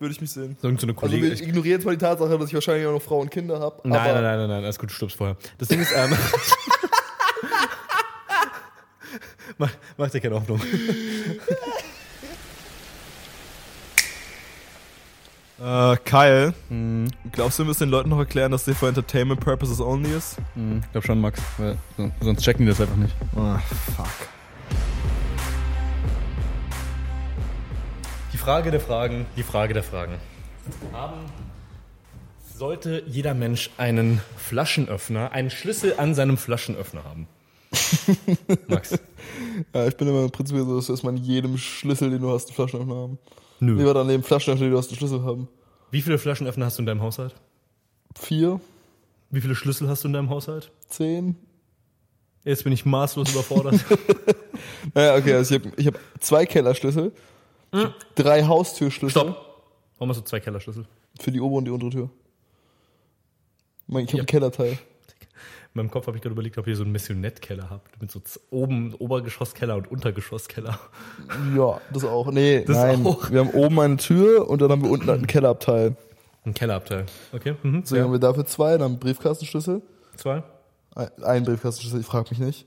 würde ich mich sehen. So eine Also Kollegin. wir ignorieren jetzt mal die Tatsache, dass ich wahrscheinlich auch noch Frau und Kinder habe. nein, nein, nein, nein, nein, alles gut, du stirbst vorher. Das Ding ist, ähm, mach, mach dir keine Hoffnung. Äh, Kyle, Mhm. glaubst du, wir müssen den Leuten noch erklären, dass der for Entertainment Purposes only ist? Ich glaube schon, Max, weil so- sonst checken die das einfach nicht. Ah, fuck. Frage der Fragen, die Frage der Fragen. Haben, sollte jeder Mensch einen Flaschenöffner, einen Schlüssel an seinem Flaschenöffner haben? Max. Ja, ich bin immer im Prinzip so, dass man jedem Schlüssel, den du hast, einen Flaschenöffner haben. Nö. Lieber dann neben Flaschenöffner, den du hast, einen Schlüssel haben. Wie viele Flaschenöffner hast du in deinem Haushalt? Vier, Wie viele Schlüssel hast du in deinem Haushalt? zehn. Jetzt bin ich maßlos überfordert. Naja, okay, also ich habe ich hab zwei Kellerschlüssel, drei Haustürschlüssel Stopp. Warum hast du zwei Kellerschlüssel? für die obere und die untere Tür. Ich habe Ja. einen Kellerteil. In meinem Kopf habe ich gerade überlegt, ob ihr so einen Missionettkeller habt. Mit so oben Obergeschosskeller und Untergeschosskeller. Ja, das auch. Nee, Das nein. auch. Wir haben oben eine Tür und dann haben wir unten einen Kellerabteil. Ein Kellerabteil. Okay. Mhm. Deswegen haben wir dafür zwei, dann einen Briefkastenschlüssel. Zwei. Ein- Briefkastenschlüssel, ich frag mich nicht.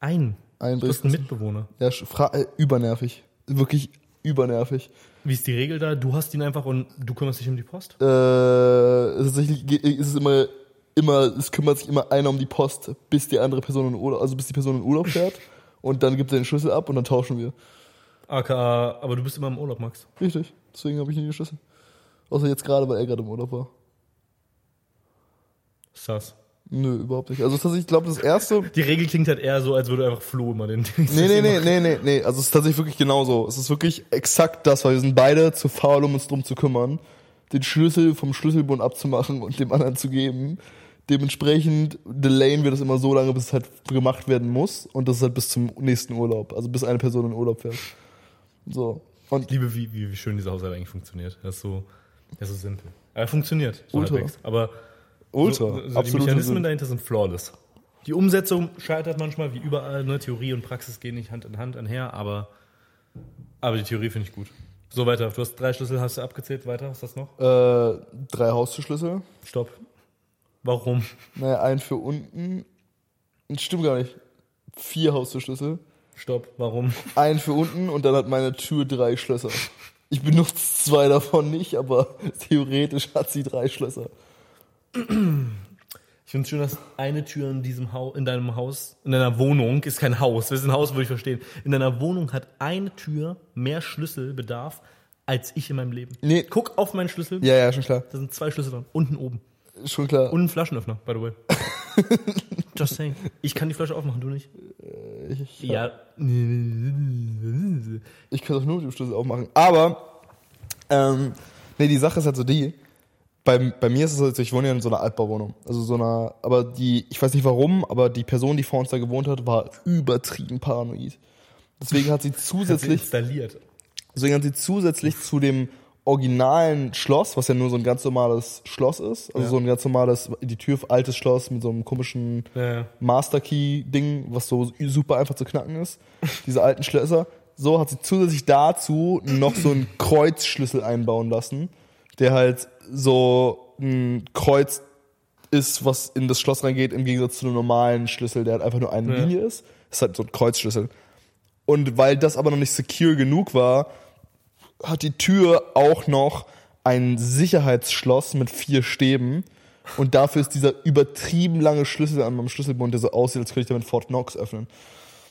Ein. Einen Du bist ein. Mitbewohner. Ja, äh, übernervig. Wirklich übernervig. Wie ist die Regel da? Du hast ihn einfach und du kümmerst dich um die Post? Äh, tatsächlich ist es immer, immer, es kümmert sich immer einer um die Post, bis die andere Person in Urlaub, also bis die Person in Urlaub fährt. Und dann gibt er den Schlüssel ab und dann tauschen wir. AKA, aber du bist immer im Urlaub, Max. Richtig. Deswegen habe ich nie den Schlüssel. Außer jetzt gerade, weil er gerade im Urlaub war. Sass. Nö, überhaupt nicht. Also tatsächlich, ich glaube, das erste. Die Regel klingt halt eher so, als würde einfach Flo immer den Nee, nee, nee, nee, nee, nee. Also es ist tatsächlich wirklich genauso. Es ist wirklich exakt das, weil wir sind beide zu faul, um uns drum zu kümmern, den Schlüssel vom Schlüsselbund abzumachen und dem anderen zu geben. Dementsprechend delayen wir das immer so lange, bis es halt gemacht werden muss. Und das ist halt bis zum nächsten Urlaub. Also bis eine Person in Urlaub fährt. So. Und Ich liebe, wie, wie, wie schön dieser Haushalt eigentlich funktioniert. Er ist so, er ist so simpel. Aber er funktioniert. So Ultra. halbwegs. Aber ultra. so, so die absolut. Mechanismen dahinter sind flawless. Die Umsetzung scheitert manchmal, wie überall. Ne? Theorie und Praxis gehen nicht Hand in Hand einher, aber, aber die Theorie finde ich gut. So weiter. Du hast drei Schlüssel, hast du abgezählt. Weiter, was ist das noch? Äh, drei Haustürschlüssel. Stopp. Warum? Naja, einen für unten. Stimmt gar nicht. Vier Haustürschlüssel. Stopp. Warum? einen für unten und dann hat meine Tür drei Schlösser. Ich benutze zwei davon nicht, aber theoretisch hat sie drei Schlösser. Ich finde es schön, dass eine Tür in diesem Haus, in deinem Haus, in deiner Wohnung, ist kein Haus, das ist ein Haus, würde ich verstehen. In deiner Wohnung hat eine Tür mehr Schlüsselbedarf als ich in meinem Leben. Nee. Guck auf meinen Schlüssel. Ja, ja, schon klar. Da sind zwei Schlüssel dran. Unten oben. Schon klar. Und ein Flaschenöffner, by the way. Just saying. Ich kann die Flasche aufmachen, du nicht. ich, Ja. ich kann das nur mit dem Schlüssel aufmachen. Aber, ähm, nee, die Sache ist halt so die, bei, bei mir ist es so, ich wohne ja in so einer Altbauwohnung. Also so einer, aber die, ich weiß nicht warum, aber die Person, die vor uns da gewohnt hat, war übertrieben paranoid. Deswegen hat sie zusätzlich installiert. Deswegen hat sie zusätzlich zu dem originalen Schloss, was ja nur so ein ganz normales Schloss ist, also Ja. so ein ganz normales, die Tür altes Schloss mit so einem komischen Ja. Master Key Ding, was so super einfach zu knacken ist, diese alten Schlösser, so hat sie zusätzlich dazu noch so einen Kreuzschlüssel einbauen lassen, der halt so ein Kreuz ist, was in das Schloss reingeht, im Gegensatz zu einem normalen Schlüssel, der halt einfach nur eine Ja. Linie ist. Das ist halt so ein Kreuzschlüssel. Und weil das aber noch nicht secure genug war, hat die Tür auch noch ein Sicherheitsschloss mit vier Stäben. Und dafür ist dieser übertrieben lange Schlüssel an meinem Schlüsselbund, der so aussieht, als könnte ich damit Fort Knox öffnen.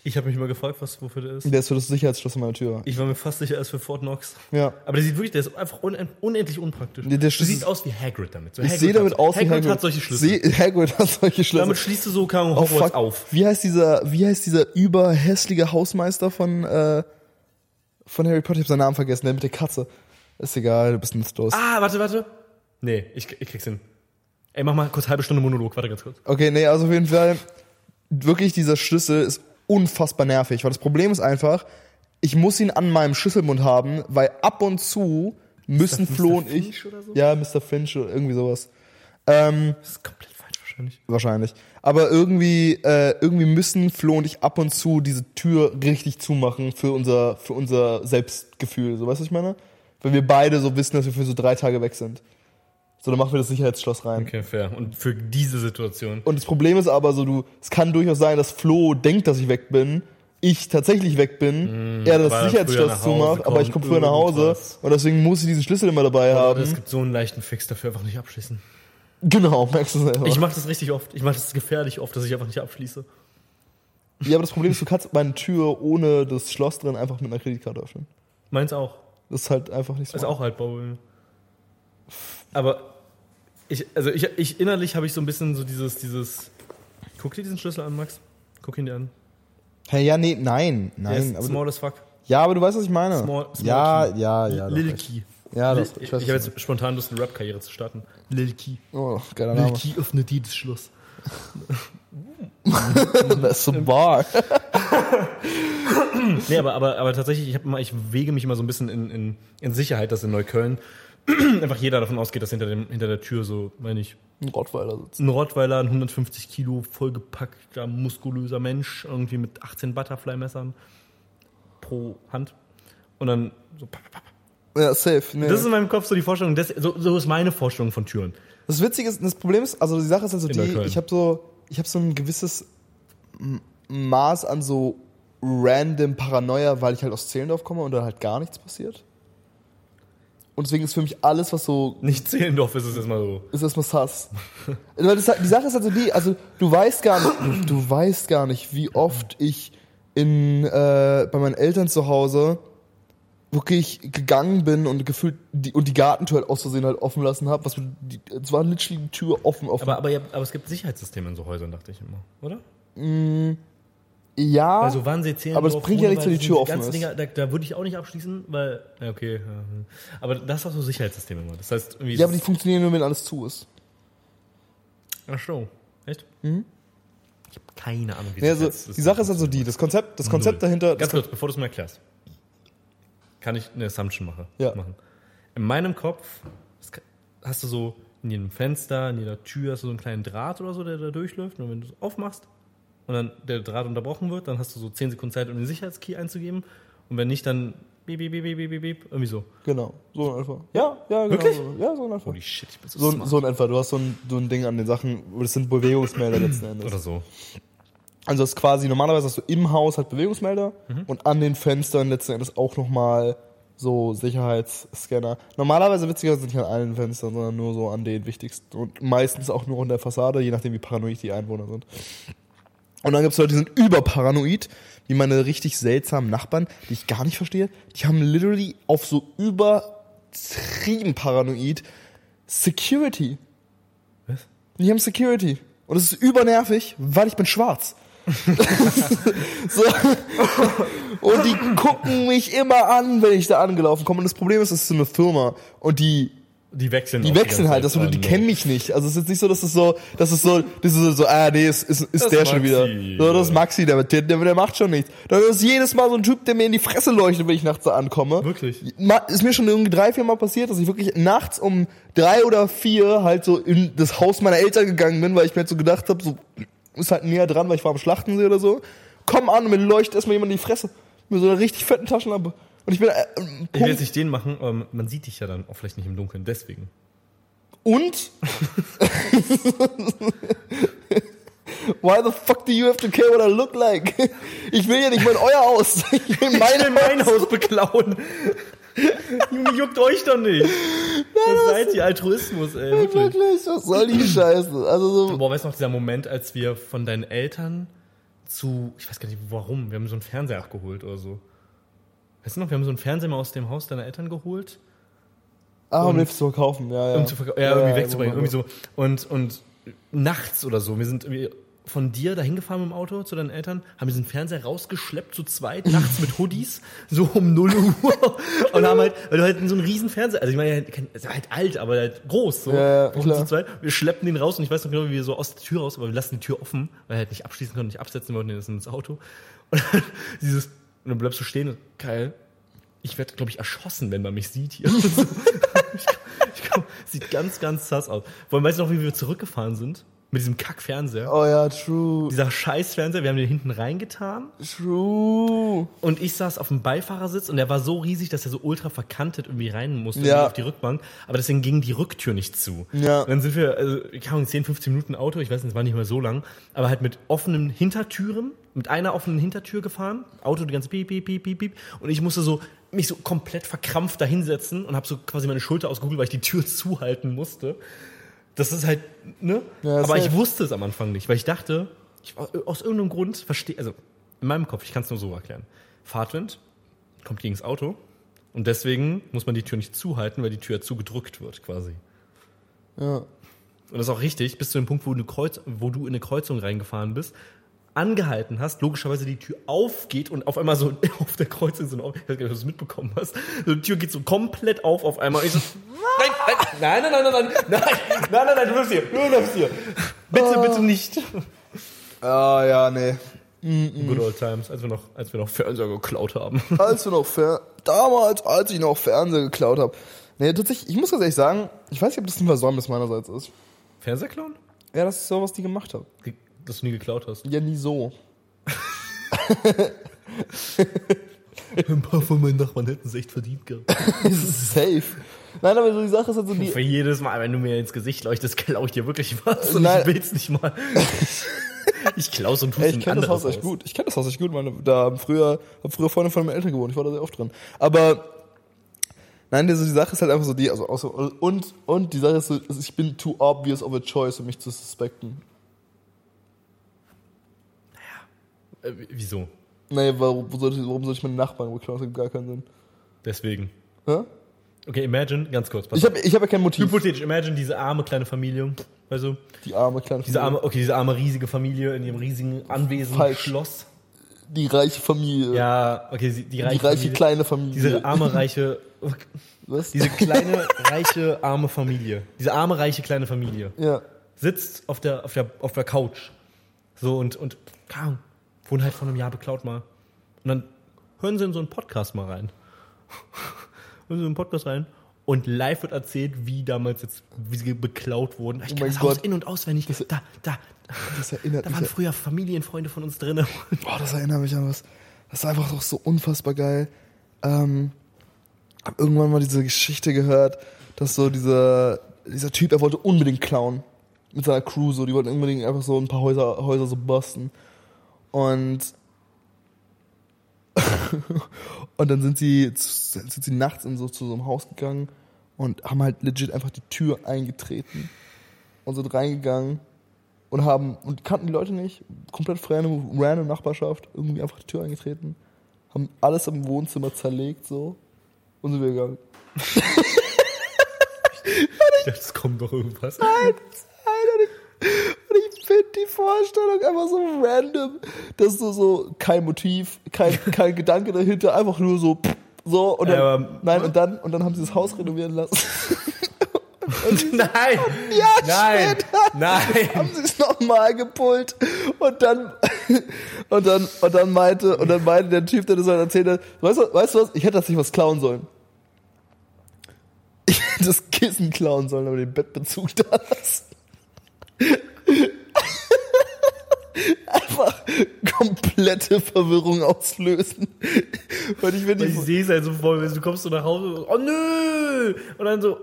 Ich habe mich mal gefragt, was, wofür der ist. Der ist für das Sicherheitsschloss an meiner Tür. Ich war mir fast sicher, er ist für Fort Knox. Ja. Aber der sieht wirklich, der ist einfach unend, unendlich unpraktisch. Der- der du siehst aus wie Hagrid damit. So Ich Hagrid sehe damit aus wie Hagrid Hagrid. hat solche Schlüssel. Seh, Hagrid hat solche Schlüssel. Damit schließt du so Kang Oh, Hogwarts fuck. auf. Wie heißt dieser, wie heißt dieser überhässliche Hausmeister von, äh, von Harry Potter? Ich hab seinen Namen vergessen, der mit der Katze. Ist egal, du bist nutzlos. Ah, warte, warte. Nee, ich, ich krieg's hin. Ey, mach mal kurz halbe Stunde Monolog, warte ganz kurz. Okay, nee, also auf jeden Fall, wirklich dieser Schlüssel ist unfassbar nervig, weil das Problem ist einfach, ich muss ihn an meinem Schlüsselbund haben, weil ab und zu müssen. Flo und Finch ich, oder so? ja, Mr. Finch oder irgendwie sowas, ähm, Das ist komplett falsch wahrscheinlich. wahrscheinlich, aber irgendwie, äh, irgendwie müssen Flo und ich ab und zu diese Tür richtig zumachen für unser, für unser Selbstgefühl, so weißt du, was ich meine? Wenn wir beide so wissen, dass wir für so drei Tage weg sind. So, dann machen wir das Sicherheitsschloss rein. Okay, fair. Und für diese Situation. Und das Problem ist aber so, du, es kann durchaus sein, dass Flo denkt, dass ich weg bin, ich tatsächlich weg bin, er weil er das Sicherheitsschloss zumacht, aber ich kommt, komme früher nach Hause und deswegen muss ich diesen Schlüssel immer dabei haben. Es gibt so einen leichten Fix dafür, einfach nicht abschließen. Genau, merkst du selber. Ich mache das richtig oft. Ich mache das gefährlich oft, dass ich einfach nicht abschließe. ja, aber das Problem ist, du kannst meine Tür ohne das Schloss drin einfach mit einer Kreditkarte öffnen. Meins auch. Das ist halt einfach nicht so. Ist auch haltbar. bei mir. Aber ich, also ich, ich innerlich habe ich so ein bisschen so dieses, dieses. Guck dir diesen Schlüssel an, Max. Guck ihn dir an. Hey, ja, nee, nein, Der nein. ist du, small as fuck. ja, aber du weißt, was ich meine. Small- small ja, key. ja, ja. Lil. Key. Ja, Lil, das, ich ich habe jetzt spontan Lust, eine Rap-Karriere zu starten. Lil Key. Oh, geiler Lil Name. Key öffnet jedes Schloss. das ist bar. Nee, aber, aber, aber tatsächlich, ich, hab immer, ich wege mich immer so ein bisschen in, in, in Sicherheit, dass in Neukölln einfach jeder davon ausgeht, dass hinter, dem, hinter der Tür so, meine ich, Ein Rottweiler sitzt. ein Rottweiler, ein 150 Kilo vollgepackter, muskulöser Mensch, irgendwie mit 18 Butterfly-Messern pro Hand. Und dann so. papp, papp, papp. Ja, safe. Nee. Das ist in meinem Kopf so die Vorstellung, das, so, so ist meine Vorstellung von Türen. Das Witzige ist, das Problem ist, also die Sache ist also In die, ich habe so, ich habe so ein gewisses Maß an so random Paranoia, weil ich halt aus Zehlendorf komme und da halt gar nichts passiert. Und deswegen ist für mich alles, was so Nicht Zehlendorf ist es erstmal so. ist erstmal sass. Die Sache ist also die, also du weißt gar nicht, du weißt gar nicht, wie oft ich in äh, bei meinen Eltern zu Hause wirklich gegangen bin und gefühlt die, und die Gartentür halt aus Versehen halt offen lassen habe. Was die, es war literally die Tür offen, offen. Aber, aber, aber es gibt Sicherheitssysteme in so Häusern, dachte ich immer, oder? Ja, Also Wannsee, Zehlendorf, aber es bringt ja nichts, wenn die Tür offen ist. Dinger, da, da würde ich auch nicht abschließen, weil, okay. Aber das war so Sicherheitssysteme immer. Das heißt, irgendwie. ja, aber die funktionieren nur, wenn alles zu ist. Ach so. Echt? Ich habe keine Ahnung, wie Ja, also, Sicherheitssysteme die Sache ist also die, das Konzept, das Konzept Null. dahinter, Ganz das, kurz, bevor du es mir erklärst, kann ich eine Assumption mache, Ja. machen. In meinem Kopf hast du so in jedem Fenster, in jeder Tür hast du so einen kleinen Draht oder so, der da durchläuft. Und wenn du es aufmachst und dann der Draht unterbrochen wird, dann hast du so 10 Sekunden Zeit, um den Sicherheitskey einzugeben. Und wenn nicht, dann beep, beep, beep, beep, beep, beep, irgendwie so. genau, so in etwa. Ja, ja, genau. Wirklich? So. Ja, so in etwa. Holy shit, ich bin so, So, smart. so in etwa. Du hast so ein, so ein Ding an den Sachen, das sind Bewegungsmelder letzten Endes. Oder so. Also das ist quasi, normalerweise hast du im Haus halt Bewegungsmelder und an den Fenstern letzten Endes auch nochmal so Sicherheitsscanner. Normalerweise witzigerweise nicht an allen Fenstern, sondern nur so an den wichtigsten und meistens auch nur an der Fassade, je nachdem wie paranoid die Einwohner sind. Und dann gibt es Leute, die sind überparanoid, wie meine richtig seltsamen Nachbarn, die ich gar nicht verstehe. Die haben literally auf so übertrieben paranoid Security. Was? Die haben Security. Und es ist übernervig, weil ich bin schwarz. so. Und die gucken mich immer an, wenn ich da angelaufen komme. Und das Problem ist, es ist so eine Firma. Und die, Die wechseln die wechseln halt, das, Zeit. die no. kennen mich nicht. Also es ist jetzt nicht so, dass es so, dass es so, das ist so, ah, nee, ist, ist, ist Das der ist schon Maxi. wieder. So, das ist Maxi, der, der, der, der macht schon nichts. Da ist jedes Mal so ein Typ, der mir in die Fresse leuchtet, wenn ich nachts da ankomme. Wirklich? Ist mir schon irgendwie drei, vier Mal passiert, dass ich wirklich nachts um drei oder vier halt so in das Haus meiner Eltern gegangen bin, weil ich mir halt so gedacht habe, so ist halt näher dran, weil ich war am Schlachtensee oder so. Komm an und mir leuchtet erstmal jemand in die Fresse. Mit so einer richtig fetten Taschenlampe. Und ich bin äh, Ich will jetzt nicht den machen, aber man sieht dich ja dann auch vielleicht nicht im Dunkeln, deswegen. Und Why the fuck do you have to care what I look like? Ich will ja nicht mal in euer Haus. Ich will meine mein Haus beklauen. Junge, juckt euch doch nicht. Was seid ihr? Altruismus, ey, wirklich. Wirklich, was soll die Scheiße? Also so, Boah, weißt du noch, dieser Moment, als wir von deinen Eltern zu, ich weiß gar nicht warum, wir haben so einen Fernseher abgeholt oder so. Weißt du noch, wir haben so einen Fernseher mal aus dem Haus deiner Eltern geholt, ah, um Hilfe zu verkaufen, ja, ja. um zu verkaufen, ja, irgendwie wegzubringen, wo man- irgendwie so. Und, und nachts oder so, wir sind irgendwie von dir dahin gefahren mit dem Auto zu deinen Eltern, haben diesen Fernseher rausgeschleppt zu zweit, nachts mit Hoodies, so um 0 Uhr. Und haben halt, weil du halt so einen riesen Fernseher, also ich meine, ist halt alt, aber halt groß, so. Ja, ja, zu zweit. Wir schleppen den raus und ich weiß noch genau, wie wir so aus der Tür raus, aber wir lassen die Tür offen, weil wir halt nicht abschließen konnten, nicht absetzen wollten, das ins Auto. Und dann dieses, und dann bleibst du stehen und, geil, ich werde, glaube ich, erschossen, wenn man mich sieht hier. ich, ich sieht ganz, ganz sass aus. Vor allem, weißt du noch, wie wir zurückgefahren sind? Mit diesem Kack-Fernseher. Oh ja, true. Dieser Scheiß-Fernseher, wir haben den hinten reingetan True. und ich saß auf dem Beifahrersitz und der war so riesig, dass er so ultra verkantet irgendwie rein musste Ja. auf die Rückbank. Aber deswegen ging die Rücktür nicht zu. Ja. Und dann sind wir, also, ich habe 10, 15 Minuten Auto, ich weiß nicht, es war nicht mehr so lang, aber halt mit offenen Hintertüren, mit einer offenen Hintertür gefahren, Auto die ganze piep, piep, piep, piep, piep. Und ich musste so mich so komplett verkrampft da hinsetzen und habe so quasi meine Schulter ausgeholt, weil ich die Tür zuhalten musste. Das ist halt, ne? Ja, aber ich wusste es am Anfang nicht, weil ich dachte, ich, aus irgendeinem Grund verstehe, also in meinem Kopf, ich kann es nur so erklären. Fahrtwind kommt gegen das Auto und deswegen muss man die Tür nicht zuhalten, weil die Tür zugedrückt wird quasi. Ja. Und das ist auch richtig, bis zu dem Punkt, wo du, Kreuz, wo du in eine Kreuzung reingefahren bist, angehalten hast, logischerweise die Tür aufgeht und auf einmal so auf der Kreuzung so, ein- ich weiß gar nicht, ob du es mitbekommen hast, so, die Tür geht so komplett auf auf einmal. Und ich so, Nein, nein, nein, nein, nein, nein, nein, nein, du bleibst hier, du bleibst hier. Bitte, oh. bitte nicht. Ah, oh, ja, nee. Mm-mm. Good old times, als wir noch, als wir noch Fernseher geklaut haben. Als wir noch Fer damals, als ich noch Fernseher geklaut habe. Nee, tatsächlich, ich muss ganz ehrlich sagen, ich weiß nicht, ob das ein Versäumnis meinerseits ist. Fernseher klauen? Ja, das ist so, was die gemacht haben. Dass du nie geklaut hast? Ja, nie so. ein paar von meinen Nachbarn hätten es echt verdient gehabt. Safe. Nein, aber so die Sache ist halt so die. Für jedes Mal, wenn du mir ins Gesicht leuchtest, klaue ich dir wirklich was und Nein. ich will's nicht mal. Ich klau's und tu's Ey, ich kenne das Haus echt gut. Ich kenne das Haus echt gut. Meine, da haben früher, hab früher Freunde von meinen Eltern gewohnt. Ich war da sehr oft drin. Aber nein, also die Sache ist halt einfach so die, also, also und und die Sache ist so, ich bin too obvious of a choice, um mich zu suspekten. Äh, wieso? Nee, warum, soll ich, warum soll ich meine Nachbarn beklauen? Das hat gar keinen Sinn. Deswegen. Hä? Okay, imagine, ganz kurz. Ich habe ich hab ja kein Motiv. Hypothetisch, imagine diese arme kleine Familie. Also, Die arme kleine diese Familie. arme, okay, diese arme riesige Familie in ihrem riesigen Anwesen, Falsch. Schloss. Die reiche Familie. Ja, okay, die die reiche, reiche Familie, kleine Familie. Diese arme, reiche, Was? diese kleine, reiche, arme Familie. Diese arme, reiche, kleine Familie. ja. sitzt auf der, auf der, auf der Couch. So und, und, Ahnung, wurden halt vor einem Jahr beklaut mal. Und dann hören sie in so einen Podcast mal rein. In einen Podcast rein. Und live wird erzählt, wie damals jetzt, wie sie beklaut wurden. Ich Oh mein das Haus Gott. in- und auswendig. Da, da, Das erinnert da mich. waren früher Familienfreunde von uns drin. Boah, das erinnert mich an was. Das ist einfach doch so unfassbar geil. Ähm, hab irgendwann mal diese Geschichte gehört, dass so dieser, dieser Typ, er wollte unbedingt klauen. Mit seiner Crew, so, die wollten unbedingt einfach so ein paar Häuser, Häuser so busten. Und, und dann sind sie, sind sie nachts in so, zu so einem Haus gegangen und haben halt legit einfach die Tür eingetreten und sind reingegangen und haben und kannten die Leute nicht, komplett random, random Nachbarschaft, irgendwie einfach die Tür eingetreten, haben alles im Wohnzimmer zerlegt so und sind wir gegangen. Es kommt doch irgendwas. Alter, und ich finde die Vorstellung einfach so random, dass du so kein Motiv, kein, kein Gedanke dahinter, einfach nur so so und dann, aber- nein und dann und dann haben sie das Haus renovieren lassen. Nein! Ja, Nein! später Nein! haben sie es nochmal gepult und dann und dann und dann meinte und dann meinte der Typ, der das halt erzählt hat, weißt du, weißt du was? Ich hätte das nicht was klauen sollen. Ich hätte das Kissen klauen sollen, aber den Bettbezug da lassen. Einfach komplette Verwirrung auslösen. Und ich Weil ich sehe es halt so voll, du kommst so nach Hause, so, oh nö! Und dann so,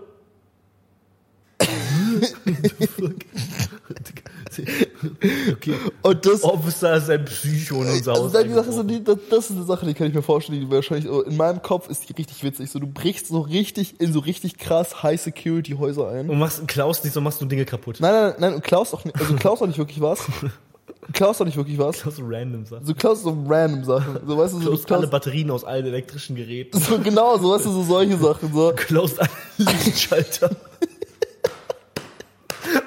okay, und das, Officer ist ein Psycho in unser Haus. Sache so, die, das, das ist eine Sache, die kann ich mir vorstellen, die wahrscheinlich so, in meinem Kopf ist die richtig witzig. So, du brichst so richtig in so richtig krass High Security Häuser ein. und machst klaust nicht so, machst du Dinge kaputt. Nein, nein, nein, und klaust auch nicht, also klaust auch nicht wirklich was. Klaust auch nicht wirklich was. Klaust so random Sachen. Du klaust so random Sachen. So, weißt du, so, du Klaust alle klaust, Batterien aus allen elektrischen Geräten. so genau, so, weißt du, so solche Sachen, so. Klaust alle Lichtschalter.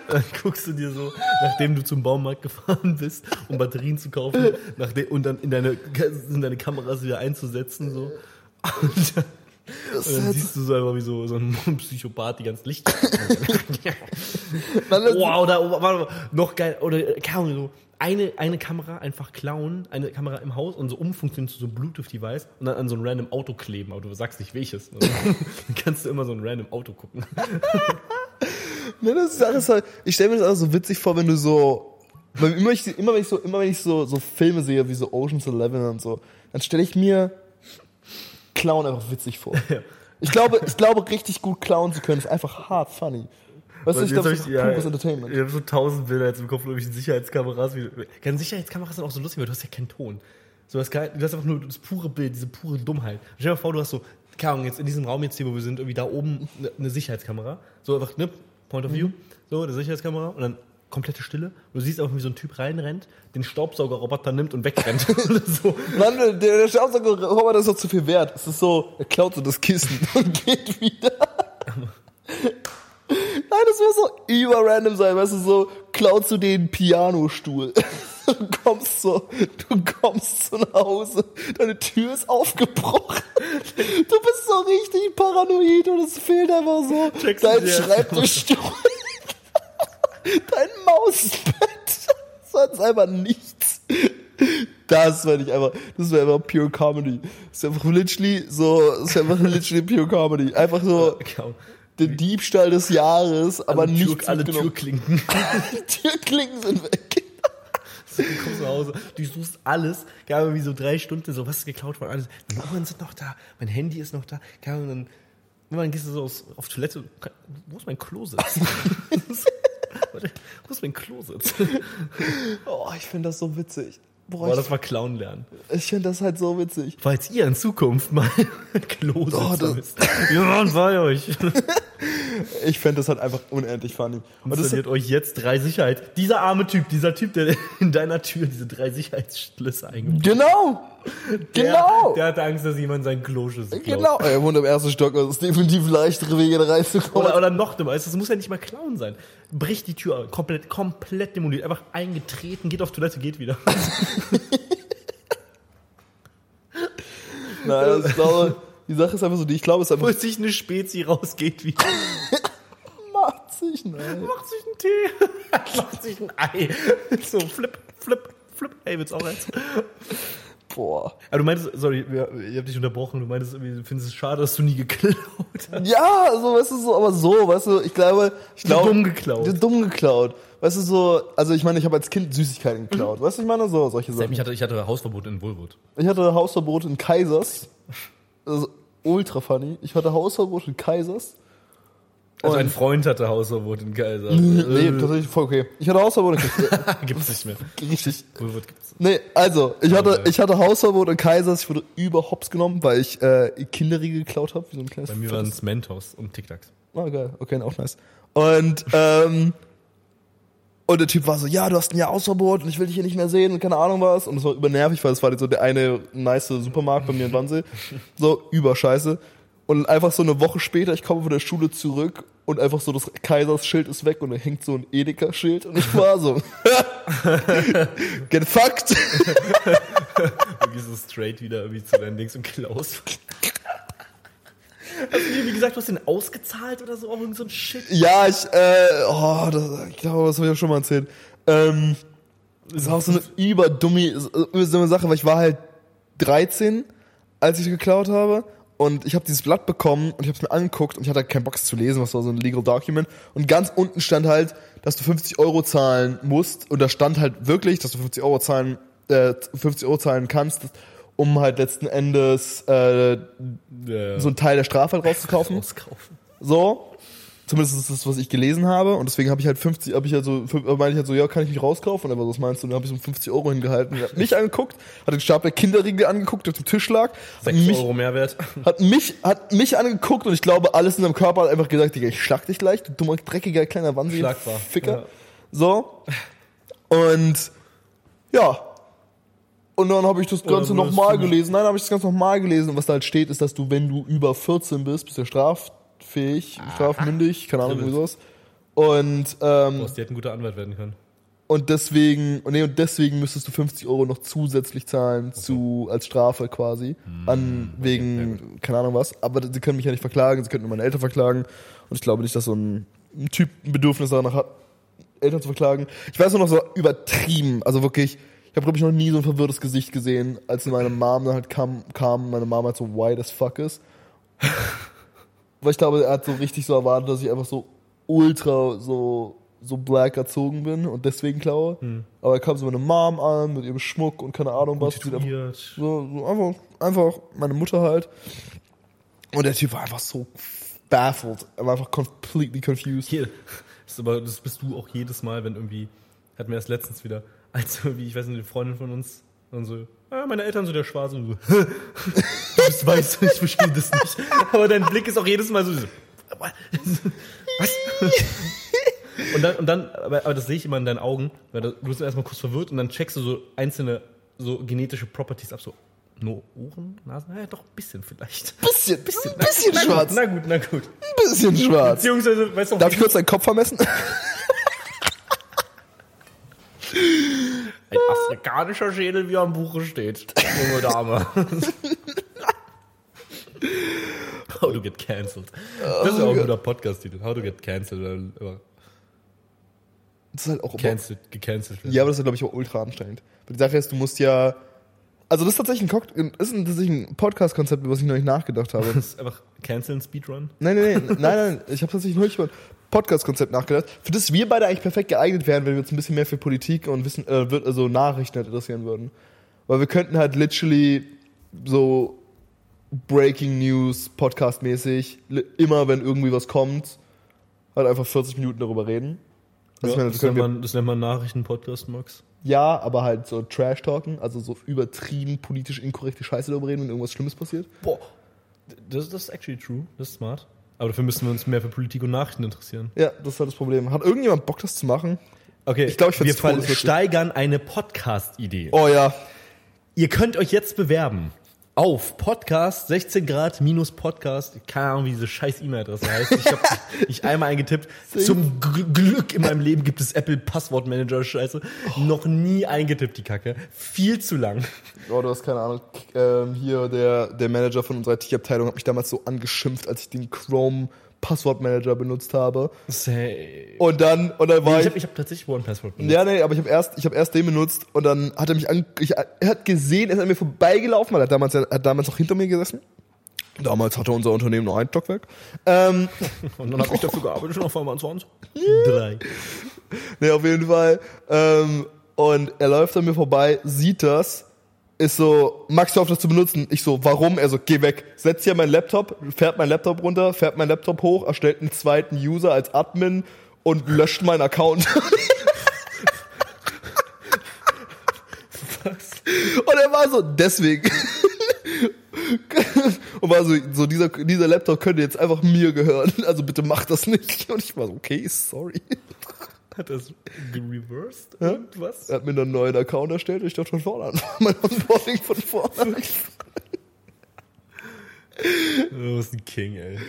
Dann guckst du dir so, nachdem du zum Baumarkt gefahren bist, um Batterien zu kaufen, nachdem, und dann in deine, in deine Kameras wieder einzusetzen, so. Und dann, und dann siehst du so einfach wie so, so ein Psychopath die ganz Licht. Wow, oder warte, mal, noch geil, oder keine Ahnung, so eine, eine Kamera einfach klauen, eine Kamera im Haus und so umfunktionieren zu so einem Bluetooth-Device und dann an so ein random Auto kleben, aber du sagst nicht welches. Also, dann kannst du immer so ein random Auto gucken. Ne, das ist alles halt, ich stelle mir das alles so witzig vor, wenn du so, weil immer, ich, immer wenn ich so, immer wenn ich so, so Filme sehe, wie so Ocean's Eleven und so, dann stelle ich mir Clown einfach witzig vor. Ich glaube, ich glaube, richtig gut klauen zu können, ist einfach hart funny. Weißt du, ich glaube, das ist ja, pures Entertainment. Ich habe so tausend Bilder jetzt im Kopf, irgendwelchen Sicherheitskameras. Wie, Keine Sicherheitskameras sind auch so lustig, weil du hast ja keinen Ton. So, das, du hast einfach nur das pure Bild, diese pure Dummheit. Stell dir mal vor, du hast so, keine Ahnung, jetzt in diesem Raum jetzt hier, wo wir sind, irgendwie da oben eine, Sicherheitskamera. So einfach, ne, Point of View, so, eine Sicherheitskamera und dann komplette Stille. Und du siehst einfach, wie so ein Typ reinrennt, den Staubsaugerroboter nimmt und wegrennt. So. Mann, der, der Staubsaugerroboter ist doch zu viel wert. Es ist so, er klaut so das Kissen und geht wieder. Das wird so über random sein, weißt du, so, klaut du den Pianostuhl. Du kommst so, du kommst so nach Hause, deine Tür ist aufgebrochen. Du bist so richtig paranoid und es fehlt einfach so du dein Schreibtischstuhl, dein Mausbett. Das ist einfach nichts. Das wäre nicht einfach, das wäre einfach pure Comedy. Das ist einfach literally so, das ist einfach literally pure Comedy. Einfach so Der Diebstahl des Jahres, aber alle nichts Tür, alle. Türklinken. Die Türklinken sind weg. Du kommst nach Hause, du suchst alles, gar wie so drei Stunden, so was ist geklaut worden, alles. Meine Uhren sind noch da, mein Handy ist noch da, und dann, irgendwann gehst du so aus, auf Toilette, wo ist mein Klositz? Wo ist mein Klositz? Oh, ich finde das so witzig. Boah, Boah, das war Clown lernen. ich, finde das halt so witzig. Falls ihr in Zukunft mal Klositz Oh, das- wir waren bei euch. Ich finde das halt einfach unendlich funny. Und ist, Installiert euch jetzt drei Sicherheit. Dieser arme Typ, dieser Typ, der in deiner Tür diese drei Sicherheitsschlüsse eingebaut genau! Genau! Der, der hatte Angst, dass jemand seinen Kloschüssel klaut. Genau! Er wohnt im ersten Stock, das ist definitiv leichtere Wege da reinzukommen. Oder, oder noch dümmer, es muss ja nicht mal klauen sein. Bricht die Tür komplett, komplett demoliert, einfach eingetreten, geht auf Toilette, geht wieder. Nein, das, ich glaube, die Sache ist einfach so, die ich glaube, es ist einfach Holt sich eine Spezi raus, geht wieder. macht sich, nein. Macht sich einen Tee. Macht sich ein Ei. So, flip, flip, flip. Ey, willst auch eins? Boah. Aber du meintest, sorry, ich hab dich unterbrochen, du meintest, du findest es schade, dass du nie geklaut hast. Ja, so, weißt du, so, aber so, weißt du, ich glaube, ich glaube. dumm geklaut. Dumm geklaut. Weißt du, so, also ich meine, ich habe als Kind Süßigkeiten geklaut. Weißt du, ich meine, so, solche Sachen. Ich hatte, ich hatte Hausverbot in Wohlwood. Ich hatte Hausverbot in Kaisers. Das ist ultra funny. Ich hatte Hausverbot in Kaisers. Also Und- ein Freund hatte Hausverbot in Kaiser. Nee, tatsächlich voll okay. Ich hatte Hausverbot in Kaisers. gibt's nicht mehr. Richtig. Gibt's. Nee, also, ich hatte, ich hatte Hausverbot in Kaisers. Ich wurde über Hops genommen, weil ich äh, Kinderriegel geklaut habe. Wie so ein kleines Bei mir waren es Mentos und Tic Tacs. Ah, geil. Okay, auch nice. Und, ähm, und der Typ war so, ja, du hast ein Jahr Hausverbot und ich will dich hier nicht mehr sehen und keine Ahnung was. Und das war übernervig, weil das war so der eine nice Supermarkt bei mir in Wannsee. So, überscheiße. Und einfach so eine Woche später, ich komme von der Schule zurück und einfach so das Kaisers-Schild ist weg und da hängt so ein Edeka-Schild und ich war so, get fucked. Du gehst so straight wieder irgendwie zu deinen Dings und klaust. Hast du wie gesagt, du hast den ausgezahlt oder so? Auch irgend so ein Shit. Ja, ich, äh, oh, das, ich glaube, das habe ich auch schon mal erzählt. Ähm, das war auch so eine überdumme so eine Sache, weil ich war halt 13, als ich geklaut habe. Und ich habe dieses Blatt bekommen und ich habe es mir angeguckt und ich hatte halt keinen Bock zu lesen, was war so ein Legal Document. Und ganz unten stand halt, dass du 50 Euro zahlen musst. Und da stand halt wirklich, dass du 50 Euro zahlen, äh, 50 Euro zahlen kannst, um halt letzten Endes äh, Ja. so einen Teil der Strafe halt rauszukaufen. Rauskaufen. So. Zumindest ist das, was ich gelesen habe. Und deswegen habe ich halt 50, habe ich halt so, fün- meine ich halt so, ja, kann ich mich rauskaufen? Und er war so, was meinst du? Und dann habe ich so 50 Euro hingehalten. Er hat mich angeguckt, hat den Stapel Kinderriegel angeguckt, der auf dem Tisch lag. Hat 6 mich, Euro Mehrwert. hat mich, hat mich angeguckt und ich glaube, alles in seinem Körper hat einfach gesagt, Digga, ich schlag dich gleich, du dummer, dreckiger, kleiner Wahnsinn. Schlagbar. Ficker. Ja. So. Und, ja. Und dann habe ich das Ganze nochmal gelesen. Nein, habe ich das Ganze nochmal gelesen. Und was da halt steht, ist, dass du, wenn du über 14 bist, bist du straffähig, strafmündig, keine Ahnung, wie sowas. Und, ähm, Boah, die hätten guter Anwalt werden können. und deswegen, nee, und deswegen müsstest du 50 Euro noch zusätzlich zahlen zu, als Strafe quasi. An, wegen, keine Ahnung was. Aber sie können mich ja nicht verklagen, sie könnten nur meine Eltern verklagen. Und ich glaube nicht, dass so ein, ein Typ ein Bedürfnis danach hat, Eltern zu verklagen. Ich weiß nur noch so übertrieben, also wirklich, ich habe glaube ich noch nie so ein verwirrtes Gesicht gesehen, als meine Mom dann halt kam, kam meine Mom halt so white as fuck ist. Weil ich glaube, er hat so richtig so erwartet, dass ich einfach so ultra so, so black erzogen bin und deswegen klaue. Aber da kam so meine Mom an mit ihrem Schmuck und keine Ahnung was. Einfach, so, so einfach, einfach meine Mutter halt. Und der Typ war einfach so baffled. Er war einfach completely confused. Hier, das, ist aber, das bist du auch jedes Mal, wenn irgendwie, hatten wir das letztens wieder, als irgendwie, ich weiß nicht, eine Freundin von uns, und so, ah, meine Eltern sind der Schwarze und so, du bist weiß, ich verstehe das nicht. Aber dein Blick ist auch jedes Mal so, so was? Und dann, und dann aber, aber das sehe ich immer in deinen Augen, weil du bist erstmal kurz verwirrt und dann checkst du so einzelne so genetische Properties ab, so nur Ohren, Nasen, ja, doch ein bisschen vielleicht. Bisschen, bisschen, ein bisschen na schwarz. Gut, na gut, na gut. Ein bisschen schwarz. Beziehungsweise, weißt du, Darf ich kurz deinen Kopf vermessen? Ein afrikanischer Schädel, wie am Buche steht. Junge Dame. How to get cancelled. Das ist ja auch ein guter Podcast-Titel. How to get cancelled. Das ist halt auch immer Cancelled, gecancelt werden. Ja, aber das ist, glaube ich, auch ultra anstrengend. Weil die Sache ist, du musst ja. Also, das ist tatsächlich ein, ist ein, tatsächlich ein Podcast-Konzept, über was ich noch nicht nachgedacht habe. Das ist einfach canceln Speedrun. nein, nein, nein, nein, nein. Ich habe tatsächlich nicht über ein Podcast-Konzept nachgedacht, für das wir beide eigentlich perfekt geeignet wären, wenn wir uns ein bisschen mehr für Politik und Wissen, äh, also Nachrichten halt interessieren würden. Weil wir könnten halt literally so Breaking News, Podcast-mäßig, immer wenn irgendwie was kommt, halt einfach 40 Minuten darüber reden. Also meine, das das, nennt man, das nennt man Nachrichten-Podcast, Max. Ja, aber halt so Trash-Talken, also so übertrieben politisch inkorrekte Scheiße darüber reden, wenn irgendwas Schlimmes passiert. Boah. Das, das ist actually true. Das ist smart. Aber dafür müssen wir uns mehr für Politik und Nachrichten interessieren. Ja, das ist halt das Problem. Hat irgendjemand Bock, das zu machen? Okay, Ich glaub, ich wir steigern eine Podcast-Idee. Oh ja. Ihr könnt euch jetzt bewerben auf Podcast 16 Grad minus Podcast. Keine Ahnung, wie diese scheiß E-Mail-Adresse heißt. Ich habe ich einmal eingetippt. Zum Gl- Glück in meinem Leben gibt es Apple Passwortmanager Scheiße. Noch nie eingetippt die Kacke. Viel zu lang. Oh, du hast keine Ahnung. Ähm, hier, der, der Manager von unserer IT-Abteilung hat mich damals so angeschimpft, als ich den Chrome Passwortmanager benutzt habe. Say. Und dann, und dann war ich ich. habe ich hab tatsächlich One Password benutzt. ja, nee, aber ich habe erst, ich habe erst den benutzt und dann hat er mich an, ich, er hat gesehen, er ist an mir vorbeigelaufen, weil er damals, er hat damals noch hinter mir gesessen. Damals hatte unser Unternehmen nur ein Stockwerk. Ähm, Und dann habe ich dafür gearbeitet, schon auf einmal 20. Drei. Nee, auf jeden Fall. Ähm, und er läuft an mir vorbei, sieht das, ist so, Max, hör auf das zu benutzen. Ich so, warum? Er so, geh weg. Setzt hier meinen Laptop, fährt mein Laptop runter, fährt mein Laptop hoch, erstellt einen zweiten User als Admin und löscht meinen Account. Und er war so, deswegen. Und war so, so dieser, dieser Laptop könnte jetzt einfach mir gehören. Also bitte mach das nicht. Und ich war so, okay, sorry. Hat das gereversed? Irgendwas? Er hat mir dann einen neuen Account erstellt und ich dachte von vorne an. Mein Onboarding von vorne. Du bist ein King, ey.